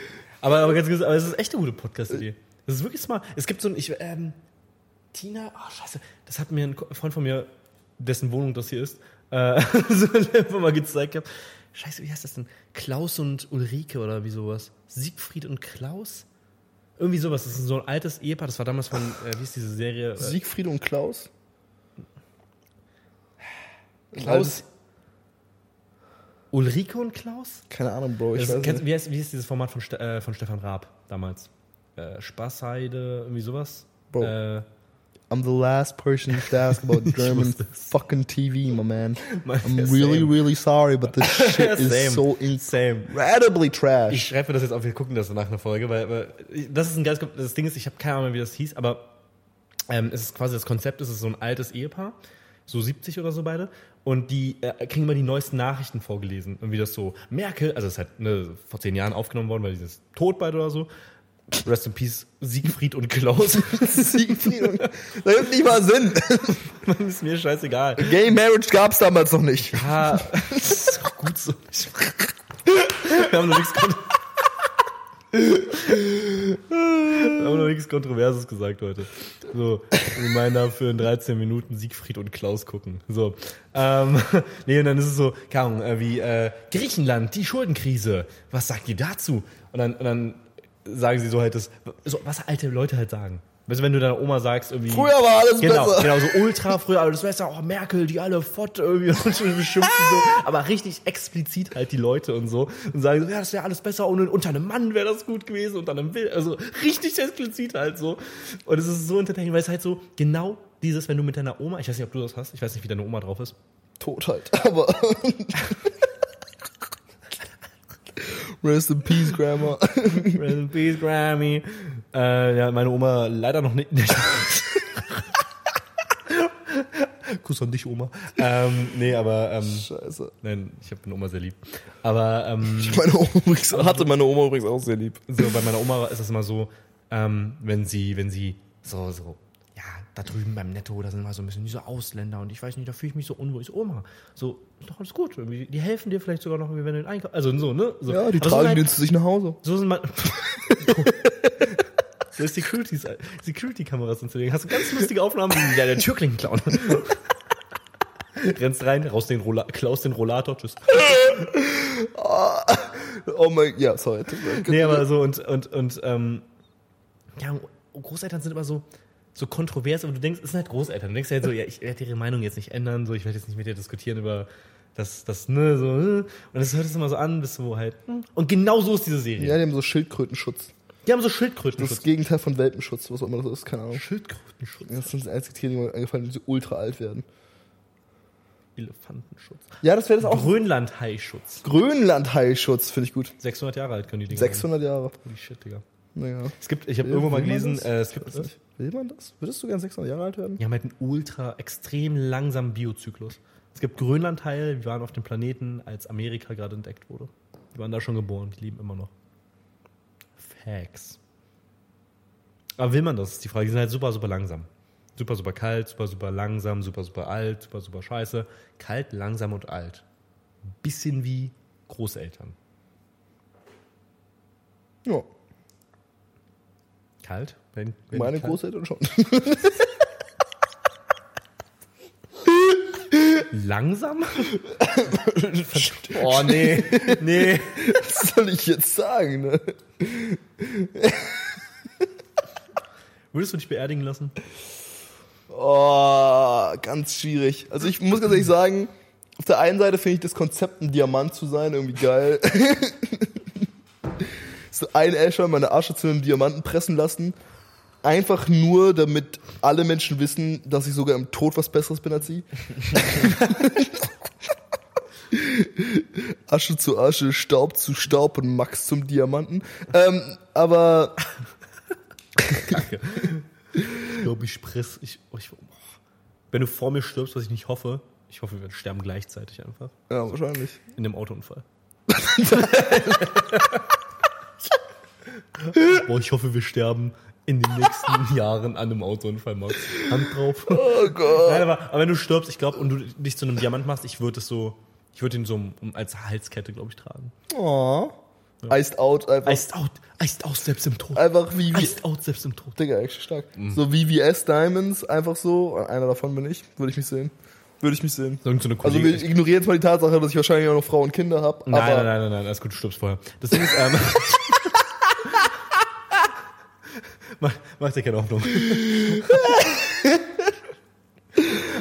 Aber, aber ganz kurz, aber es ist echt eine gute Podcast-Idee. Das ist wirklich smart. Es gibt so ein, ich, ähm, Tina, oh scheiße, das hat mir ein Freund von mir, dessen Wohnung das hier ist, äh, so einfach mal gezeigt gehabt. Scheiße, wie heißt das denn? Klaus und Ulrike oder wie sowas? Siegfried und Klaus? Irgendwie sowas. Das ist so ein altes Ehepaar. Das war damals von, äh, wie ist diese Serie? Äh, Siegfried und Klaus? Klaus. Ulrike und Klaus? Keine Ahnung, Bro. Ich Das, weiß kennst, nicht. wie, heißt, wie ist dieses Format von, äh, von Stefan Raab damals? Äh, Spaßheide, irgendwie sowas? Bro. Äh, I'm the last person to ask about German fucking TV, my man. I'm really, same. really sorry, but this shit is Same. so incredibly trash. Ich schreibe mir das jetzt auf, wir gucken das nach einer Folge, weil, weil das ist ein ganz, das Ding ist, ich habe keine Ahnung, wie das hieß, aber ähm, es ist quasi das Konzept, es ist so ein altes Ehepaar, so 70 oder so beide, und die äh, kriegen immer die neuesten Nachrichten vorgelesen, irgendwie das so, Merkel, also es ist halt ne, vor zehn Jahren aufgenommen worden, weil die ist tot beide oder so, Rest in Peace, Siegfried und Klaus. Siegfried und Da gibt nicht mal Sinn. ist mir scheißegal. Gay Marriage gab's damals noch nicht. Ja, das ist auch gut so. Wir haben noch nichts, Wir haben noch nichts Kontroverses gesagt heute. So, Reminder für in 13 Minuten Siegfried und Klaus gucken. So, ähm, nee, und dann ist es so, keine Ahnung, äh, wie äh, Griechenland, die Schuldenkrise. Was sagt ihr dazu? Und dann, und dann sagen sie so halt das, so, was alte Leute halt sagen. Weißt du, wenn du deiner Oma sagst, irgendwie. Früher war alles Genau, besser. genau, so ultra früher, aber das weißt du auch, Merkel, die alle fort irgendwie und beschimpfen so, aber richtig explizit halt die Leute und so und sagen so, ja, das wäre alles besser ohne, unter einem Mann wäre das gut gewesen, unter einem Bild, also richtig explizit halt so. Und es ist so entertaining, weil es halt so genau dieses, wenn du mit deiner Oma, ich weiß nicht, ob du das hast, ich weiß nicht, wie deine Oma drauf ist. Tot halt. Aber. Rest in Peace, Grandma. Rest in Peace, Grammy. Äh, ja, meine Oma leider noch nicht. Kuss an dich, Oma. Ähm, nee, aber ähm, Scheiße. nein, ich habe meine Oma sehr lieb. Aber ähm, Meine Oma übrigens, hatte meine Oma übrigens auch sehr lieb. so bei meiner Oma ist das immer so, ähm, wenn sie, wenn sie so, so, da drüben beim Netto, da sind mal so ein bisschen diese Ausländer und ich weiß nicht, da fühle ich mich so unwohl. Ich so, Oma, so, ist doch alles gut. Irgendwie, Die helfen dir vielleicht sogar noch, wenn du den Einkauf, also so, ne? So. Ja, die Aber so tragen halt- den zu sich nach Hause. So sind mal. so ist Securities, Security-Kameras installieren. Hast du ganz lustige Aufnahmen, wie der, der Türklinken klauen. Rennst rein, raus den Rolla klaust den Rollator, tschüss. Oh mein, ja, sorry. Nee, aber so und, und, und, ähm, ja, Großeltern sind immer so, so kontrovers, aber du denkst, es sind halt Großeltern. Du denkst halt so, ja, ich werde ihre Meinung jetzt nicht ändern, so, ich werde jetzt nicht mit dir diskutieren über das, das, ne, so, äh. und das hört es immer so an, bis so halt, hm. und genau so ist diese Serie. Ja, die haben so Schildkrötenschutz. Die haben so Das ist Schildkröten. das Gegenteil von Welpenschutz, was auch immer das ist, keine Ahnung. Schildkrötenschutz. Das sind die einzigen Tiere, die mir eingefallen sind, die ultra alt werden. Elefantenschutz. Ja, das wäre das auch. Grönland-Haischutz. Grönland-Haischutz, finde ich gut. 600 Jahre alt können die Dinger 600 Jahre. sein. Holy shit, Digga. Naja. Es gibt, ich habe irgendwo mal gelesen, das? äh, es gibt. Will man das? Würdest du gern 600 Jahre alt werden? haben halt einen ultra, extrem langsamen Biozyklus. Es gibt Grönlandhaie, die waren auf dem Planeten, als Amerika gerade entdeckt wurde. Die waren da schon geboren, die leben immer noch. Facts. Aber will man das? Ist die Frage. Die sind halt super, super langsam. Super, super kalt, super, super langsam, super, super alt, super, super scheiße. Kalt, langsam und alt. Bisschen wie Großeltern. Ja. Kalt? Wenn, wenn Meine kalt? Großeltern schon. Langsam? oh, nee. Nee. Was soll ich jetzt sagen, ne? Würdest du dich beerdigen lassen? Oh, ganz schwierig. Also ich muss ganz ehrlich sagen, auf der einen Seite finde ich das Konzept, ein Diamant zu sein, irgendwie geil. So ein Escher meine Asche zu einem Diamanten pressen lassen. Einfach nur, damit alle Menschen wissen, dass ich sogar im Tod was Besseres bin als sie. Asche zu Asche, Staub zu Staub und Max zum Diamanten. Ähm, aber Ich glaube, ich press. Ich, ich. Wenn du vor mir stirbst, was ich nicht hoffe, ich hoffe, wir sterben gleichzeitig einfach. ja, wahrscheinlich. In dem Autounfall. Boah, ich hoffe, wir sterben in den nächsten Jahren an einem Autounfall, Max. Hand drauf. Oh Gott. Nein, aber, aber wenn du stirbst, ich glaube, und du dich zu einem Diamant machst, ich würde es so, ich würde ihn so um, um, als Halskette, glaube ich, tragen. Oh. Iced out einfach. Iced out, iced out selbst im Tod. Einfach wie, wie Iced out selbst im Tod. Digga, echt stark. So VVS Diamonds, einfach so. Einer davon bin ich. Würde ich mich sehen. Würde ich mich sehen. So eine Also wir ignorieren jetzt mal die Tatsache, dass ich wahrscheinlich auch noch Frau und Kinder habe. Nein, nein, nein, nein, nein, alles gut, du stirbst vorher. Das Ding ist, ähm, mach, mach dir keine Hoffnung.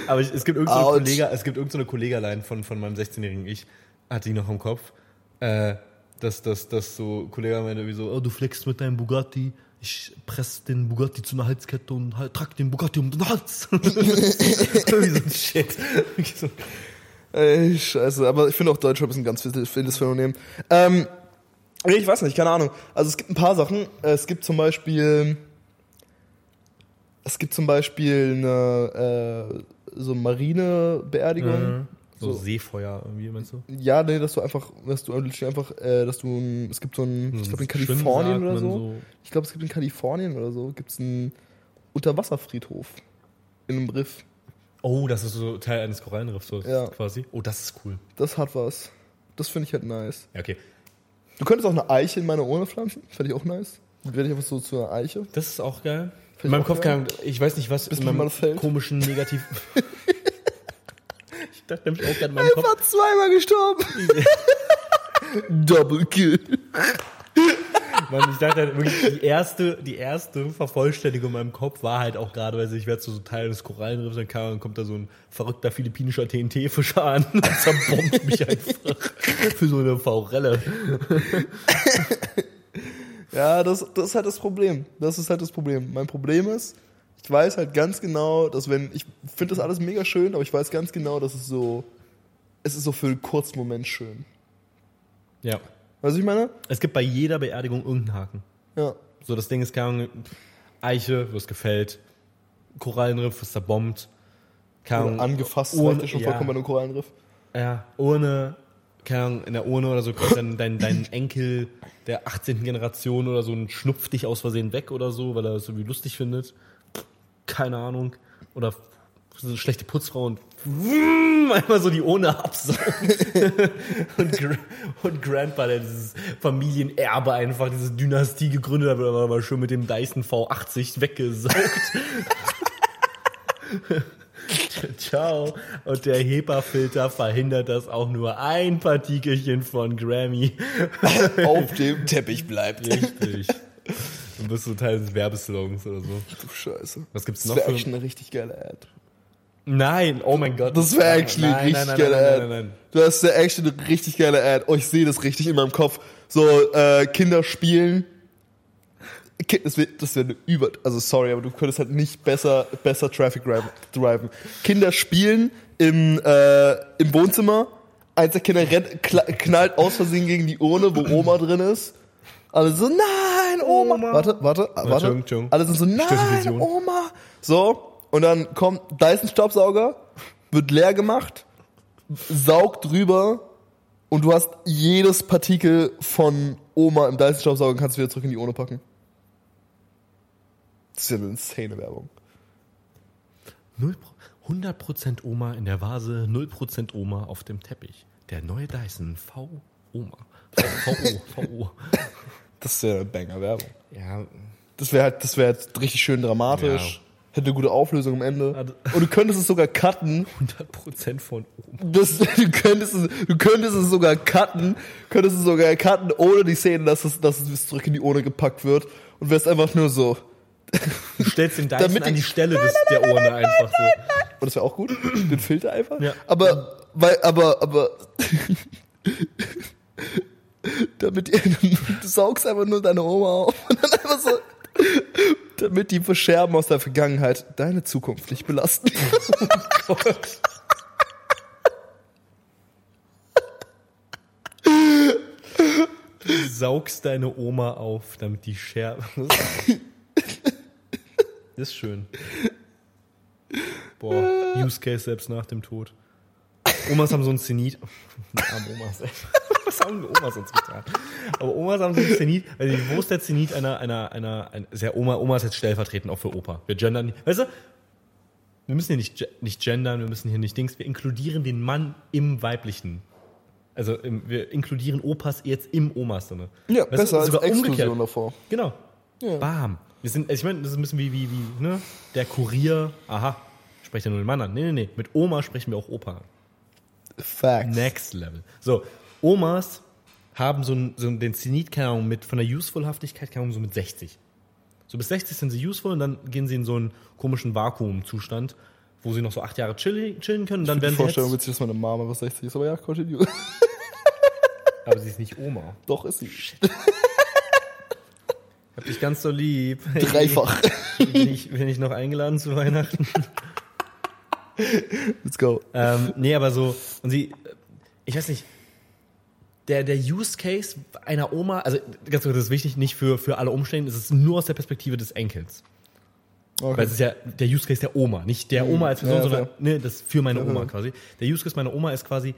Aber ich, es gibt irgendeine so Kollege, es gibt irgendeine so Kollegalein von, von meinem 16-jährigen Ich, hatte die noch im Kopf, äh, dass, dass, dass so Kollege meinte wie so, oh, du flexst mit deinem Bugatti, ich press den Bugatti zu einer Halskette und halt, trag den Bugatti um den Hals. Irgendwie so ein Shit. Ich Ey, scheiße. Aber ich finde auch Deutschrap ist ein ganz wildes Phänomen. Ähm, ich weiß nicht, keine Ahnung. Also es gibt ein paar Sachen. Es gibt zum Beispiel, es gibt zum Beispiel eine äh, so Marinebeerdigung. so, So. Seefeuer irgendwie, meinst du? Ja, nee, dass du einfach, dass du einfach, äh, dass du, es gibt so ein, ich glaube in Kalifornien oder so. man Ich glaube, es gibt in Kalifornien oder so, gibt es einen Unterwasserfriedhof in einem Riff. Oh, das ist so Teil eines Korallenriffs so Ja. quasi. Oh, das ist cool. Das hat was. Das finde ich halt nice. Ja, okay. Du könntest auch eine Eiche in meine Urne pflanzen. Fände ich auch nice. Dann werde ich einfach so zu einer Eiche. Das ist auch geil. In meinem Kopf geil. kann, ich weiß nicht, was Bis in meinem fällt. komischen Negativ. ich dachte nämlich auch gerade in meinem Kopf. Einfach zweimal gestorben. Double Kill. Mann, ich dachte halt wirklich, die erste, die erste Vervollständigung in meinem Kopf war halt auch gerade, weil ich werde so Teil des Korallenriffs, dann kam, dann kommt da so ein verrückter philippinischer TNT-Fischer an und zerbombt mich einfach für so eine Faurelle. Ja, das, das ist halt das Problem. Das ist halt das Problem. Mein Problem ist, ich weiß halt ganz genau, dass wenn, ich finde das alles mega schön, aber ich weiß ganz genau, dass es so, es ist so für einen kurzen Moment schön. Ja. Weißt du, was ich meine? Es gibt bei jeder Beerdigung irgendeinen Haken. Ja. So, das Ding ist, keine Ahnung, Eiche, wirst gefällt, Korallenriff, wirst zerbombt, keine Ahnung, angefasst, das ohne- ja schon ja. vollkommen bei einem Korallenriff. Ja, ohne, keine Ahnung, in der Urne oder so kommt dann dein, dein Enkel der 18. Generation oder so und schnupft dich aus Versehen weg oder so, weil er es irgendwie lustig findet. Keine Ahnung. Oder so eine schlechte Putzfrau und einmal so die Urne absaugt. und, und Grandpa, der dieses Familienerbe einfach, diese Dynastie gegründet hat, aber mal schön mit dem Dyson V80 weggesaugt. Ciao. Und der HEPA-Filter verhindert, dass auch nur ein Partikelchen von Grammy Auf dem Teppich bleibt. richtig. Dann bist du Teil des Werbeslogans oder so. Du Scheiße. Was gibt's Das noch wäre für... actually eine richtig geile Ad. Nein, oh mein Gott. Das wäre actually eine Nein, richtig nein, nein, geile nein, Ad. nein, nein, nein. Du hast ja actually eine richtig geile Ad. Oh, ich sehe das richtig in meinem Kopf. So, äh, Kinder spielen. Das wäre das wär eine über... Also sorry, aber du könntest halt nicht besser, besser Traffic driven-. Kinder spielen im, äh, im Wohnzimmer. Eins der Kinder rennt, knallt aus Versehen gegen die Urne, wo Oma drin ist. Alle so, nein, Oma. Oma. Warte, warte, warte. Alle sind so, nein. Oma. So, und dann kommt Dyson-Staubsauger, wird leer gemacht, saugt drüber und du hast jedes Partikel von Oma im Dyson-Staubsauger und kannst wieder zurück in die Urne packen. Das ist ja eine insane Werbung. 0%, 100% Oma in der Vase, 0% Oma auf dem Teppich. Der neue Dyson V Oma. V VO, VO. Das ist ja eine Banger-Werbung. Ja, Das wäre halt, das wäre halt richtig schön dramatisch. Hätte eine gute Auflösung am Ende. Und du könntest es sogar cutten. 100% von Oma. Das, du, könntest es, du könntest es sogar cutten, könntest es sogar cutten, ohne die Szene, dass es, dass es zurück in die Urne gepackt wird. Und wärst einfach nur so. Du stellst den Dyson Damit an die- Stelle des, der Urne einfach so. Und das wäre auch gut. Den Filter einfach. Ja. Aber, weil, aber, aber. damit ihr, du saugst einfach nur deine Oma auf und dann einfach so. Damit die Verscherben aus der Vergangenheit deine Zukunft nicht belasten. Du saugst deine Oma auf, damit die Scherbe. Das ist schön. Boah, Use Case selbst nach dem Tod. Omas haben so ein Zenit. Arme Omas, Was haben die Omas uns getan? Aber Omas haben so Zenit. Also, wo ist der Zenit einer, einer, einer, ein, ist ja Oma, Oma ist jetzt stellvertretend auch für Opa. Wir gendern nicht. Weißt du? Wir müssen hier nicht, nicht gendern, wir müssen hier nicht Dings. Wir inkludieren den Mann im Weiblichen. Also, im, wir inkludieren Opas jetzt im Omas drinne. Ja, Weißt besser als Exklusion umgekehrt. davor. Genau. Ja. Bam. Wir sind, also ich meine, das ist ein bisschen wie, wie, wie, ne? Der Kurier, aha, sprecht ja nur den Mann an. Nee, nee, nee. Mit Oma sprechen wir auch Opa an. Facts. Next Level. So, Omas haben so, ein, so den Zenit, keine Ahnung, mit, von der Useful-Haftigkeit, keine Ahnung, so mit 60. So bis 60 sind sie useful und dann gehen sie in so einen komischen Vakuumzustand, wo sie noch so acht Jahre chillen, chillen können. Und dann Die werden sie Vorstellung witzig, dass meine Mama was 60 ist, aber ja, continue. aber sie ist nicht Oma. Doch, ist sie. Hab dich ganz so lieb. Dreifach. Bin ich, bin ich noch eingeladen zu Weihnachten? Let's go. Ähm, nee, aber so, und sie, ich weiß nicht, der, der Use Case einer Oma, also ganz kurz, das ist wichtig, nicht für, für alle Umstände, es ist nur aus der Perspektive des Enkels. Okay. Weil es ist ja der Use Case der Oma, nicht der Oma als Person, Ja, sondern ne, das für meine Ja, Oma ja. quasi. Der Use Case meiner Oma ist quasi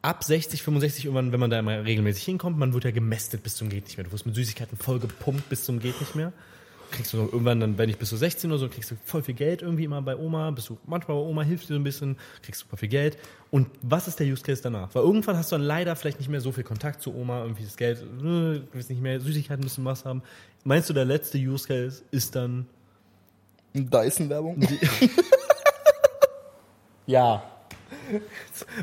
ab 60, 65 irgendwann, wenn man da mal regelmäßig hinkommt, man wird ja gemästet bis zum geht nicht mehr. Du wirst mit Süßigkeiten voll gepumpt bis zum geht nicht mehr. Kriegst du noch irgendwann dann, wenn ich bis zu 16 oder so, kriegst du voll viel Geld irgendwie immer bei Oma, bist du manchmal bei Oma, hilft dir so ein bisschen, kriegst super viel Geld. Und was ist der Use Case danach? Weil irgendwann hast du dann leider vielleicht nicht mehr so viel Kontakt zu Oma, irgendwie das Geld, du willst nicht mehr Süßigkeiten, bisschen was haben. Meinst du, der letzte Use Case ist dann Dyson-Werbung? Ja.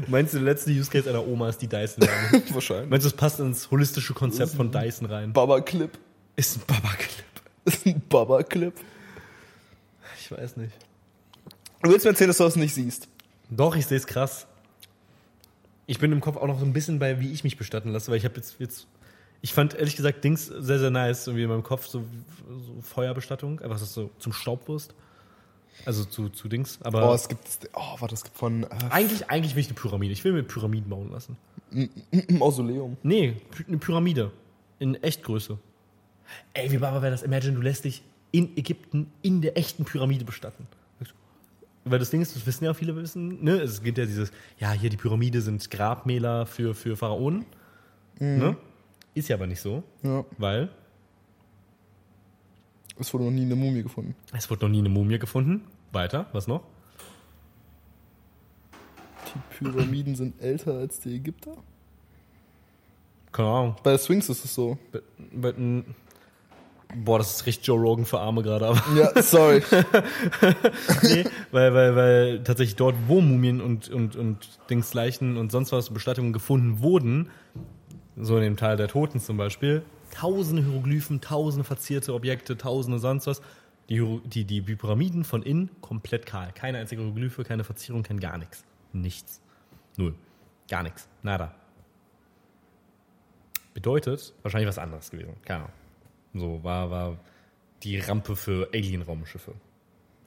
Meinst du, der letzte Use Case einer Oma ist die Dyson? Wahrscheinlich. Meinst du, es passt ins holistische Konzept von Dyson rein? Baba Clip. Ist ein Baba-Clip. Das ist ein Baba-Clip. Ich weiß nicht. Du willst mir erzählen, dass du das nicht siehst. Doch, ich sehe es krass. Ich bin im Kopf auch noch so ein bisschen bei, wie ich mich bestatten lasse, weil ich habe jetzt, jetzt. Ich fand ehrlich gesagt Dings sehr, sehr nice, irgendwie in meinem Kopf so, so Feuerbestattung, einfach so zum Staubwurst. Also zu, zu Dings. Aber Oh, es gibt, oh, warte, es gibt von äh, eigentlich, eigentlich will ich eine Pyramide. Ich will mir Pyramiden bauen lassen. ein Mausoleum. Nee, eine Pyramide. In Echtgröße. Ey, wie Baba wäre das? Imagine, du lässt dich in Ägypten in der echten Pyramide bestatten. Weil das Ding ist, das wissen ja auch viele wissen, ne? Es gibt ja dieses, ja, hier die Pyramide sind Grabmäler für, für Pharaonen. Ne? Ist ja aber nicht so, Ja, weil es wurde noch nie eine Mumie gefunden. es wurde noch nie eine Mumie gefunden. Weiter, was noch? Die Pyramiden sind älter als die Ägypter? Keine Ahnung. Bei der Sphinx ist es so. Be- be- n- Boah, das ist richtig Joe Rogan für Arme gerade, aber. Ja, sorry. nee, weil, weil, weil tatsächlich dort, wo Mumien und, und, und Dingsleichen und sonst was Bestattungen gefunden wurden, so in dem Teil der Toten zum Beispiel, tausende Hieroglyphen, tausende verzierte Objekte, tausende sonst was. Die, die, die Pyramiden von innen komplett kahl. Keine einzige Hieroglyphe, keine Verzierung, kein gar nichts. Nichts. Null. Gar nichts. Nada. Bedeutet, wahrscheinlich was anderes gewesen. Keine Ahnung. So, war, war die Rampe für Alien-Raumschiffe.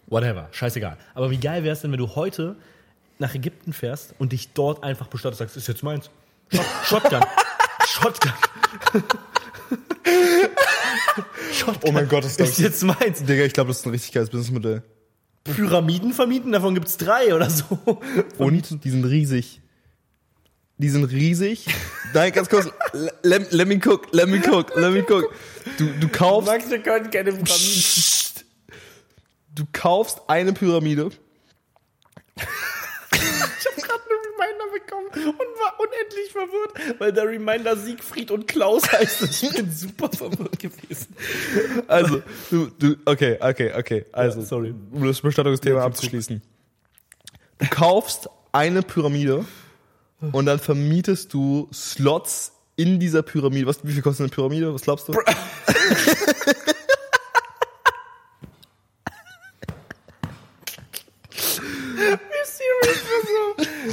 Whatever, scheißegal. Aber wie geil wäre es denn, wenn du heute nach Ägypten fährst und dich dort einfach bestattest, sagst, ist jetzt meins. Shot- Shotgun. Shotgun. Shotgun. Oh mein Gott, das ist jetzt meins. Digga, ich glaube, das ist ein richtig geiles Businessmodell. Pyramiden vermieten, davon gibt's drei oder so. Und die sind riesig. Die sind riesig. Nein, ganz kurz. Let, let me cook, let me cook, let me cook. Du, du kaufst, Max, wir können keine Pyramiden. Du kaufst eine Pyramide. Ich habe gerade einen Reminder bekommen und war unendlich verwirrt, weil der Reminder Siegfried und Klaus heißt. Ich bin super verwirrt gewesen. Also, du, du, okay, okay, okay. Also, Ja, sorry. um das Bestattungsthema abzuschließen. Du kaufst eine Pyramide und dann vermietest du Slots in dieser Pyramide. Was, wie viel kostet eine Pyramide? Was glaubst du?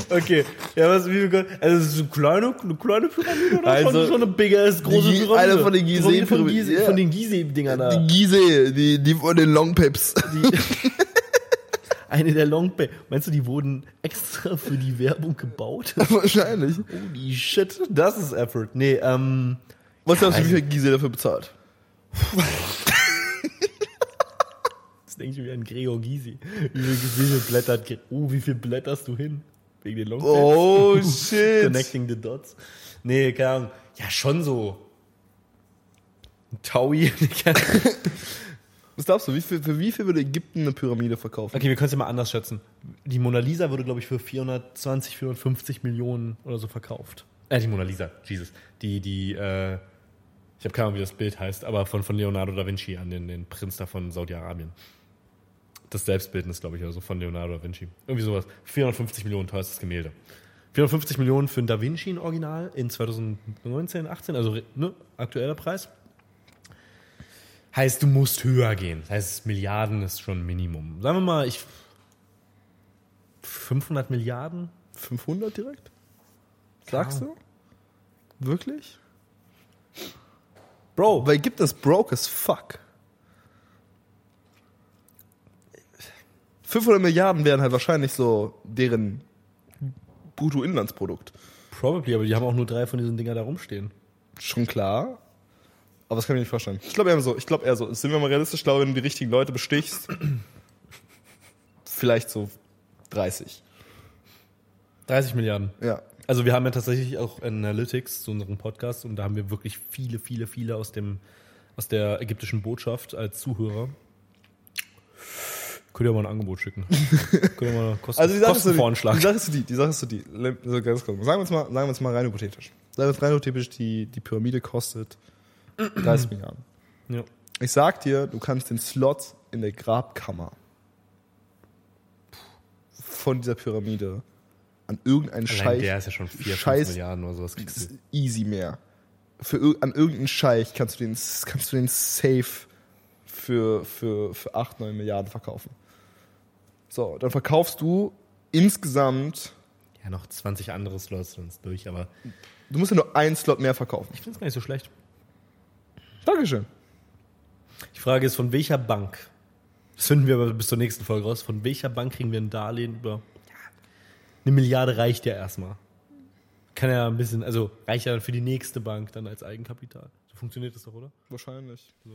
Okay, ja, was, wie viel? Also, es ist eine kleine, eine kleine Pyramide oder Also, schon, schon eine bigger, ist große die- Pyramide? einer von den Von, von, Gizeh-Pyramiden, Gizeh, ja. von den Gizeh-Dingern da. Die Gizeh, die, die von den Long Pips. Eine der Long Bay. Meinst du, die wurden extra für die Werbung gebaut? Wahrscheinlich. Holy shit, das ist Effort. Nee, ähm, Was glaubst du, wie viel Gizeh dafür bezahlt? das denke ich mir an Gregor Gysi. Wie viel, wie viel oh, wie viel blätterst du hin? Wegen den Long Bay? Oh, shit. Connecting the dots. Nee, keine Ahnung. Ja, schon so. Ein Taui. Was glaubst du, wie viel, für wie viel würde Ägypten eine Pyramide verkaufen? okay, wir können es ja mal anders schätzen. Die Mona Lisa wurde, glaube ich, für 420, 450 Millionen oder so verkauft. Äh, die Mona Lisa, Jesus. Die, die, äh, ich habe keine Ahnung, wie das Bild heißt, aber von, von Leonardo da Vinci an den, den Prinz da von Saudi-Arabien. Das Selbstbildnis, glaube ich, oder so von Leonardo da Vinci. Irgendwie sowas. 450 Millionen teuerstes Gemälde. 450 Millionen für ein Da Vinci in Original in 2019, 18, also ne, aktueller Preis. Heißt, du musst höher gehen. Das heißt, Milliarden ist schon Minimum. Sagen wir mal, ich 500 Milliarden? 500 direkt? Sagst Ja. du? Wirklich? Bro, Weil Ägypten ist broke as fuck. 500 Milliarden wären halt wahrscheinlich so deren Bruttoinlandsprodukt. probably, aber die haben auch nur drei von diesen Dinger da rumstehen. Schon klar. Aber das kann ich mir nicht vorstellen. Ich glaube eher so, ich glaube eher so, sind wir mal realistisch, ich glaube, wenn du die richtigen Leute bestichst, vielleicht so 30. 30 Milliarden. Ja. Also wir haben ja tatsächlich auch Analytics zu unserem Podcast und da haben wir wirklich viele, viele, viele aus dem aus der ägyptischen Botschaft als Zuhörer. Könnt ihr mal ein Angebot schicken. Könnt ihr mal Kosten, Also die Sache, ist so die, die Sache ist so die, die Sache ist die, so ganz kurz. Sagen wir uns mal, sagen wir uns mal rein hypothetisch. Sagen wir uns rein hypothetisch, die, die Pyramide kostet 30 Milliarden. Ja. Ich sag dir, du kannst den Slot in der Grabkammer von dieser Pyramide an irgendeinen Allein Scheich der ist ja schon 4, 5 Scheiß- Milliarden oder sowas. Kriegst du. easy mehr. für an irgendeinen Scheich kannst du den, kannst du den safe für, für, für 8, 9 Milliarden verkaufen. So, dann verkaufst du insgesamt, Ja, noch 20 andere Slots sind es durch, aber du musst ja nur einen Slot mehr verkaufen. ich finde es gar nicht so schlecht. Dankeschön. Die Frage ist, von welcher Bank, das finden wir aber bis zur nächsten Folge raus, von welcher Bank kriegen wir ein Darlehen über, eine Milliarde reicht ja erstmal. Kann ja ein bisschen, also reicht ja dann für die nächste Bank dann als Eigenkapital. So funktioniert das doch, oder? Wahrscheinlich. So.